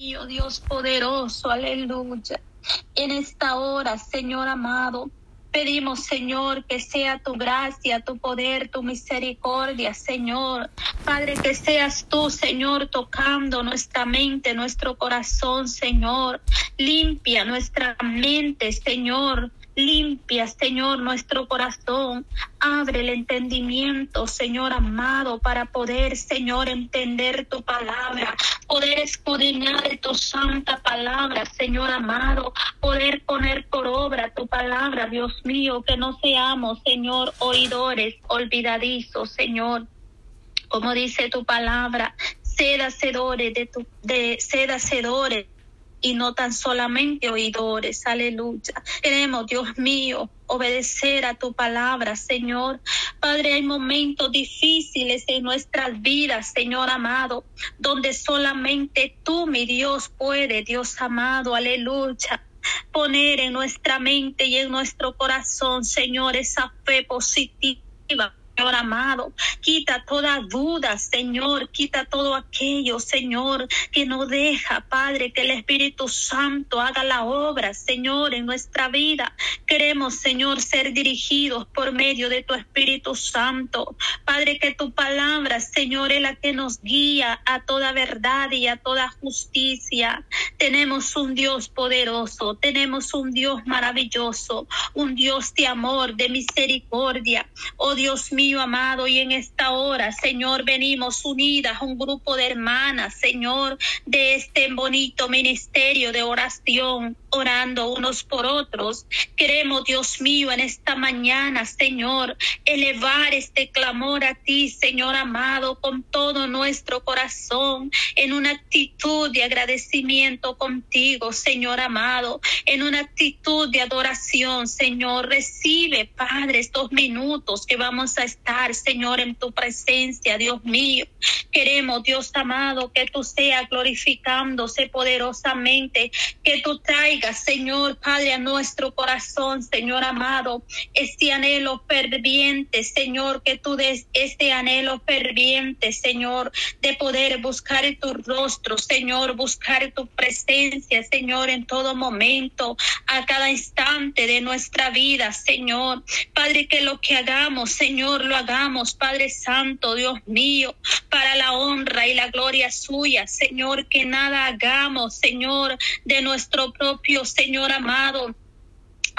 Dios poderoso, aleluya. En esta hora, Señor amado, Pedimos, Señor, que sea tu gracia, tu poder, tu misericordia, Señor. Padre, que seas tú, Señor, tocando nuestra mente, nuestro corazón, Señor. Limpia nuestra mente, Señor. Limpia, Señor, nuestro corazón. Abre el entendimiento, Señor amado, para poder, Señor, entender tu palabra, poder escudriñar tu santa palabra, Señor amado, poder poner por obra tu palabra, Dios mío, que no seamos, Señor, oidores olvidadizos, Señor. Como dice tu palabra, sed hacedores de tu, de sed hacedores y no tan solamente oidores. Aleluya. Queremos, Dios mío, obedecer a tu palabra, Señor. Padre, hay momentos difíciles en nuestras vidas, Señor amado, donde solamente tú, mi Dios, puede, Dios amado. Aleluya poner en nuestra mente y en nuestro corazón, Señor, esa fe positiva Señor amado. Quita toda duda, Señor. Quita todo aquello, Señor, que no deja, Padre, que el Espíritu Santo haga la obra, Señor, en nuestra vida. Queremos, Señor, ser dirigidos por medio de tu Espíritu Santo. Padre, que tu palabra, Señor, es la que nos guía a toda verdad y a toda justicia. Tenemos un Dios poderoso, tenemos un Dios maravilloso, un Dios de amor, de misericordia. Oh Dios mío, amado, y en esta hora, Señor, venimos unidas, un grupo de hermanas, Señor, de este bonito ministerio de oración, orando unos por otros. Queremos, Dios mío, en esta mañana, Señor, elevar este clamor a ti, Señor amado, con todo nuestro corazón, en una actitud de agradecimiento contigo, Señor amado, en una actitud de adoración, Señor. Recibe, Padre, estos minutos que vamos a estar Señor, en tu presencia, Dios mío. Queremos, Dios amado, que tú seas glorificándose poderosamente, que tú traigas, Señor, Padre, a nuestro corazón, Señor amado, este anhelo ferviente, Señor, que tú des este anhelo ferviente, Señor, de poder buscar tu rostro, Señor, buscar tu presencia, Señor, en todo momento, a cada instante de nuestra vida, Señor. Padre, que lo que hagamos, Señor, lo hagamos, Padre Santo, Dios mío, para la honra y la gloria suya, Señor, que nada hagamos, Señor, de nuestro propio Señor amado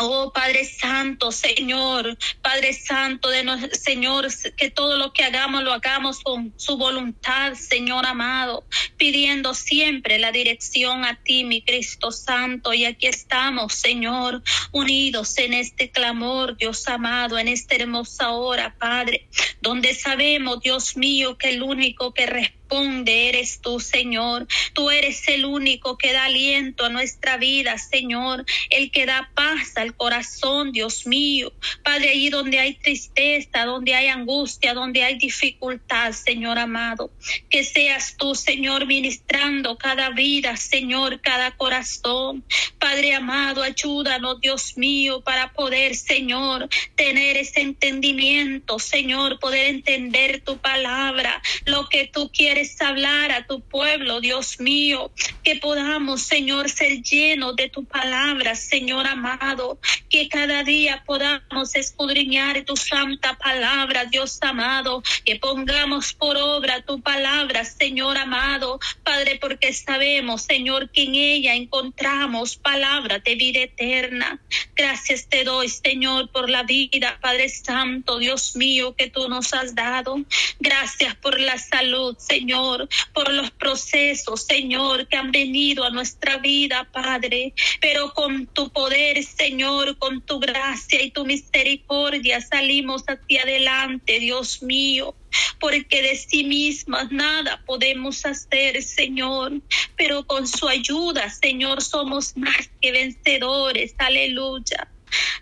Oh Padre Santo, Señor, Padre Santo de nuestro Señor, que todo lo que hagamos lo hagamos con su voluntad, Señor amado, pidiendo siempre la dirección a ti, mi Cristo Santo. Y aquí estamos, Señor, unidos en este clamor, Dios amado, en esta hermosa hora, Padre, donde sabemos, Dios mío, que el único que responde eres tú, Señor. Tú eres el único que da aliento a nuestra vida, Señor. El que da paz al corazón, Dios mío. Padre, allí donde hay tristeza, donde hay angustia, donde hay dificultad, Señor amado. Que seas tú, Señor, ministrando cada vida, Señor, cada corazón. Padre amado, ayúdanos, Dios mío, para poder, Señor, tener ese entendimiento, Señor, poder entender tu palabra, lo que tú quieres hablar a tu pueblo, Dios mío, que podamos, Señor, ser llenos de tu palabra, Señor amado, que cada día podamos escudriñar tu santa palabra, Dios amado, que pongamos por obra tu palabra, Señor amado, Padre, porque sabemos, Señor, que en ella encontramos palabra de vida eterna. Gracias te doy, Señor, por la vida, Padre Santo, Dios mío, que tú nos has dado. Gracias por la salud, Señor Señor, por los procesos, Señor, que han venido a nuestra vida, Padre. Pero con tu poder, Señor, con tu gracia y tu misericordia salimos hacia adelante, Dios mío. Porque de sí mismas nada podemos hacer, Señor, pero con su ayuda, Señor, somos más que vencedores, aleluya,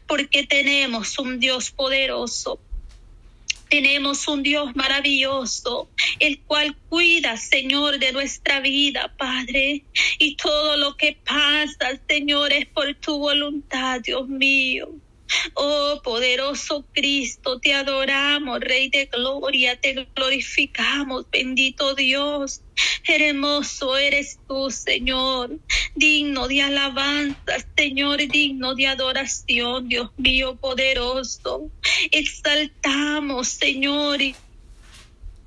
porque tenemos un Dios poderoso, tenemos un Dios maravilloso, el cual cuida, Señor, de nuestra vida, Padre. Y todo lo que pasa, Señor, es por tu voluntad, Dios mío. Oh poderoso Cristo, te adoramos, Rey de Gloria, te glorificamos, bendito Dios. Hermoso eres tú, Señor, digno de alabanza, Señor, digno de adoración, Dios mío poderoso. Exaltamos, Señor,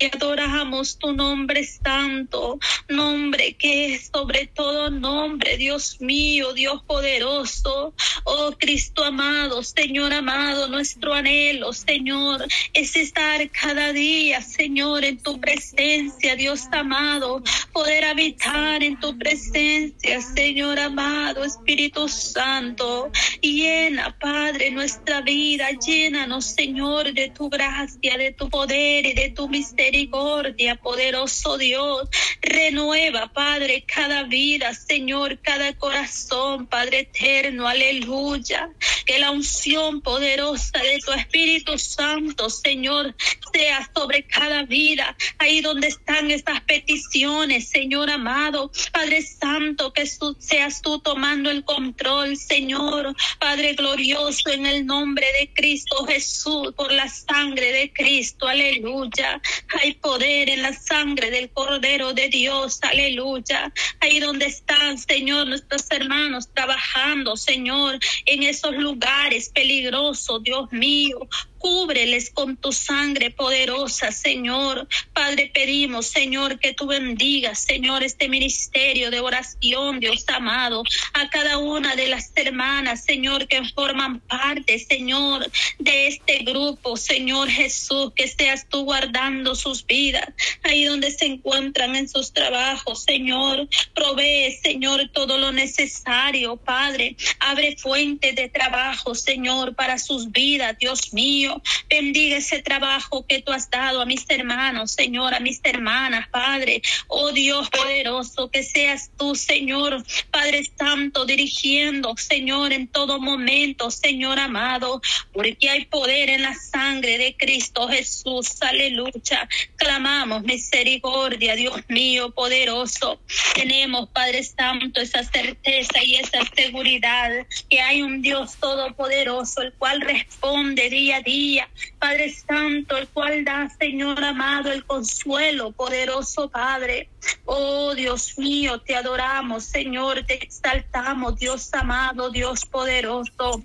adoramos tu nombre santo, nombre que es sobre todo nombre, Dios mío, Dios poderoso, oh Cristo amado, Señor amado, nuestro anhelo, Señor, es estar cada día, Señor, en tu presencia, Dios amado, poder habitar en tu presencia, Señor amado, Espíritu Santo, llena, Padre, nuestra vida, llénanos, Señor, de tu gracia, de tu poder y de tu misterio misericordia, poderoso Dios. Renueva, Padre, cada vida, Señor, cada corazón, Padre eterno, aleluya. Que la unción poderosa de tu Espíritu Santo, Señor, sea sobre cada vida, ahí donde están estas peticiones, Señor amado, Padre Santo, que seas tú tomando el control, Señor, Padre glorioso, en el nombre de Cristo Jesús, por la sangre de Cristo, aleluya. Hay poder en la sangre del Cordero de Dios, aleluya. Ahí donde están, Señor, nuestros hermanos trabajando, Señor, en esos lugares peligrosos, Dios mío. Cúbreles con tu sangre poderosa, Señor. Padre, pedimos, Señor, que tú bendigas, Señor, este ministerio de oración, Dios amado, a cada una de las hermanas, Señor, que forman parte, Señor, de este grupo, Señor Jesús, que seas tú guardando sus vidas, ahí donde se encuentran en sus trabajos, Señor. Provee, Señor, todo lo necesario, Padre. Abre fuentes de trabajo, Señor, para sus vidas, Dios mío. Bendiga ese trabajo que tú has dado a mis hermanos, Señor, a mis hermanas, Padre. Oh Dios poderoso, que seas tú, Señor, Padre Santo, dirigiendo, Señor, en todo momento, Señor amado, porque hay poder en la sangre de Cristo Jesús. Aleluya. Clamamos misericordia, Dios mío, poderoso. Tenemos, Padre Santo, esa certeza y esa seguridad que hay un Dios todopoderoso, el cual responde día a día Padre Santo, el cual da, Señor amado, el consuelo, poderoso Padre. Oh Dios mío, te adoramos, Señor, te exaltamos, Dios amado, Dios poderoso.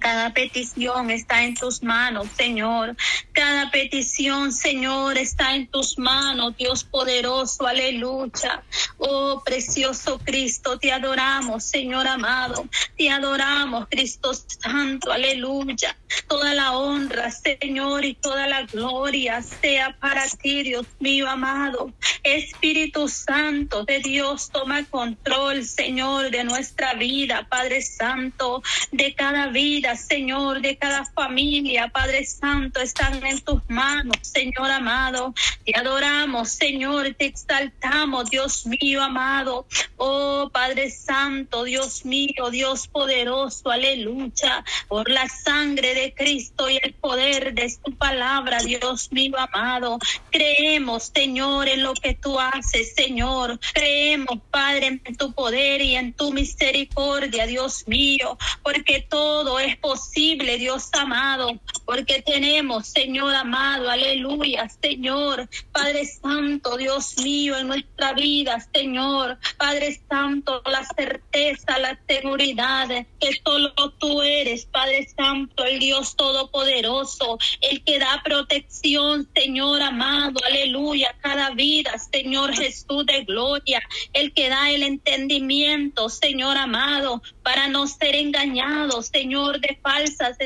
Cada petición está en tus manos, Señor. Cada petición, Señor, está en tus manos, Dios poderoso. Aleluya. Oh, precioso Cristo, te adoramos, Señor amado. Te adoramos, Cristo Santo. Aleluya. Toda la honra, Señor, y toda la gloria sea para ti, Dios mío amado. Espíritu Santo de Dios, toma control, Señor, de nuestra vida, Padre Santo, de cada vida Señor, de cada familia, Padre Santo, están en tus manos, Señor amado. Te adoramos, Señor, te exaltamos, Dios mío amado. Oh, Padre Santo, Dios mío, Dios poderoso, aleluya, por la sangre de Cristo y el poder de su palabra, Dios mío amado. Creemos, Señor, en lo que tú haces, Señor. Creemos, Padre, en tu poder y en tu misericordia, Dios mío, porque todo es posible, Dios amado, porque tenemos, Señor amado, aleluya, Señor, Padre Santo, Dios mío, en nuestra vida, Señor, Padre Santo, la certeza, la seguridad que solo tú eres, Padre Santo, el Dios Todopoderoso, el que da protección, Señor amado, aleluya, cada vida, Señor Jesús de gloria, el que da el entendimiento, Señor amado, para no ser engañados, Señor, falsas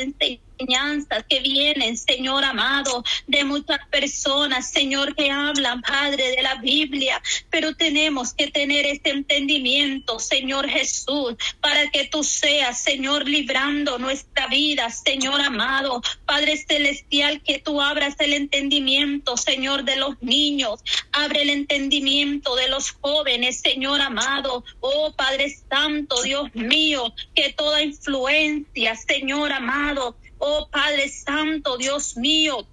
enseñanzas que vienen, Señor amado, de muchas personas, Señor, que hablan, Padre, de la Biblia, pero tenemos que tener este entendimiento, Señor Jesús, para que tú seas, Señor, librando nuestra vida, Señor amado, Padre celestial, que tú abras el entendimiento, Señor, de los niños, abre el entendimiento de los jóvenes, Señor amado, oh Padre Santo, Dios mío, que toda influencia, Señor amado, oh Padre Santo, Dios mío,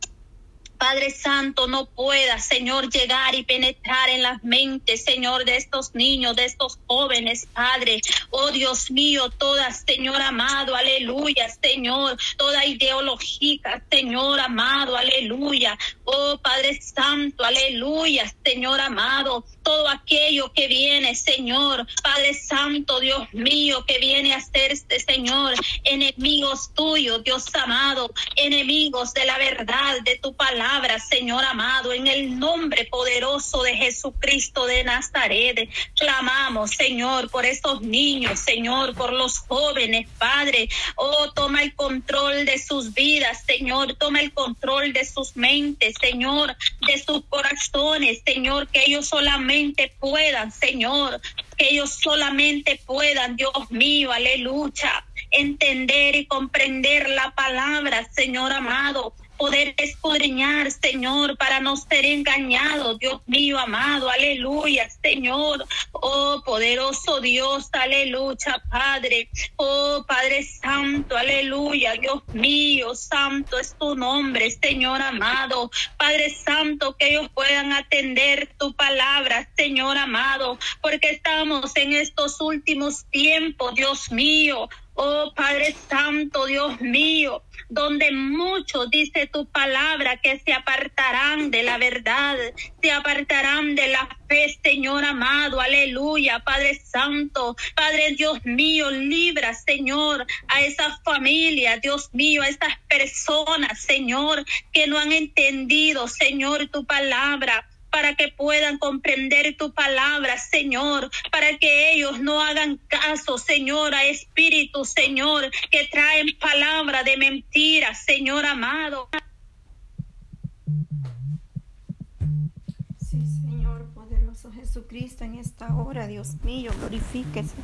Padre Santo, no pueda, Señor, llegar y penetrar en las mentes, Señor, de estos niños, de estos jóvenes, Padre. Oh Dios mío, toda, Señor amado, aleluya, Señor, toda ideología, Señor amado, aleluya. Oh Padre Santo, aleluya, Señor amado, todo aquello que viene, Señor, Padre Santo, Dios mío, que viene a hacerse, Señor, enemigos tuyos, Dios amado, enemigos de la verdad, de tu palabra, Señor amado, en el nombre poderoso de Jesucristo de Nazaret. Clamamos, Señor, por estos niños, Señor, por los jóvenes, Padre. Oh, toma el control de sus vidas, Señor, toma el control de sus mentes, Señor, de sus corazones, Señor, que ellos solamente puedan, Señor, que ellos solamente puedan, Dios mío, aleluya, entender y comprender la palabra, Señor amado, poder escudriñar, Señor, para no ser engañado, Dios mío amado, aleluya, Señor, oh poderoso Dios, aleluya, Padre, oh Padre Santo, aleluya, Dios mío, santo es tu nombre, Señor amado, Padre Santo, que ellos puedan atender tu palabra, Señor amado, porque estamos en estos últimos tiempos, Dios mío, Oh Padre Santo, Dios mío, donde muchos, dice tu palabra, que se apartarán de la verdad, se apartarán de la fe, Señor amado, aleluya, Padre Santo, Padre Dios mío, libra, Señor, a esas familias, Dios mío, a estas personas, Señor, que no han entendido, Señor, tu palabra para que puedan comprender tu palabra, Señor, para que ellos no hagan caso, Señor, a espíritus, Señor, que traen palabra de mentira, Señor amado. Sí, Señor, poderoso Jesucristo, en esta hora, Dios mío, glorifíquese.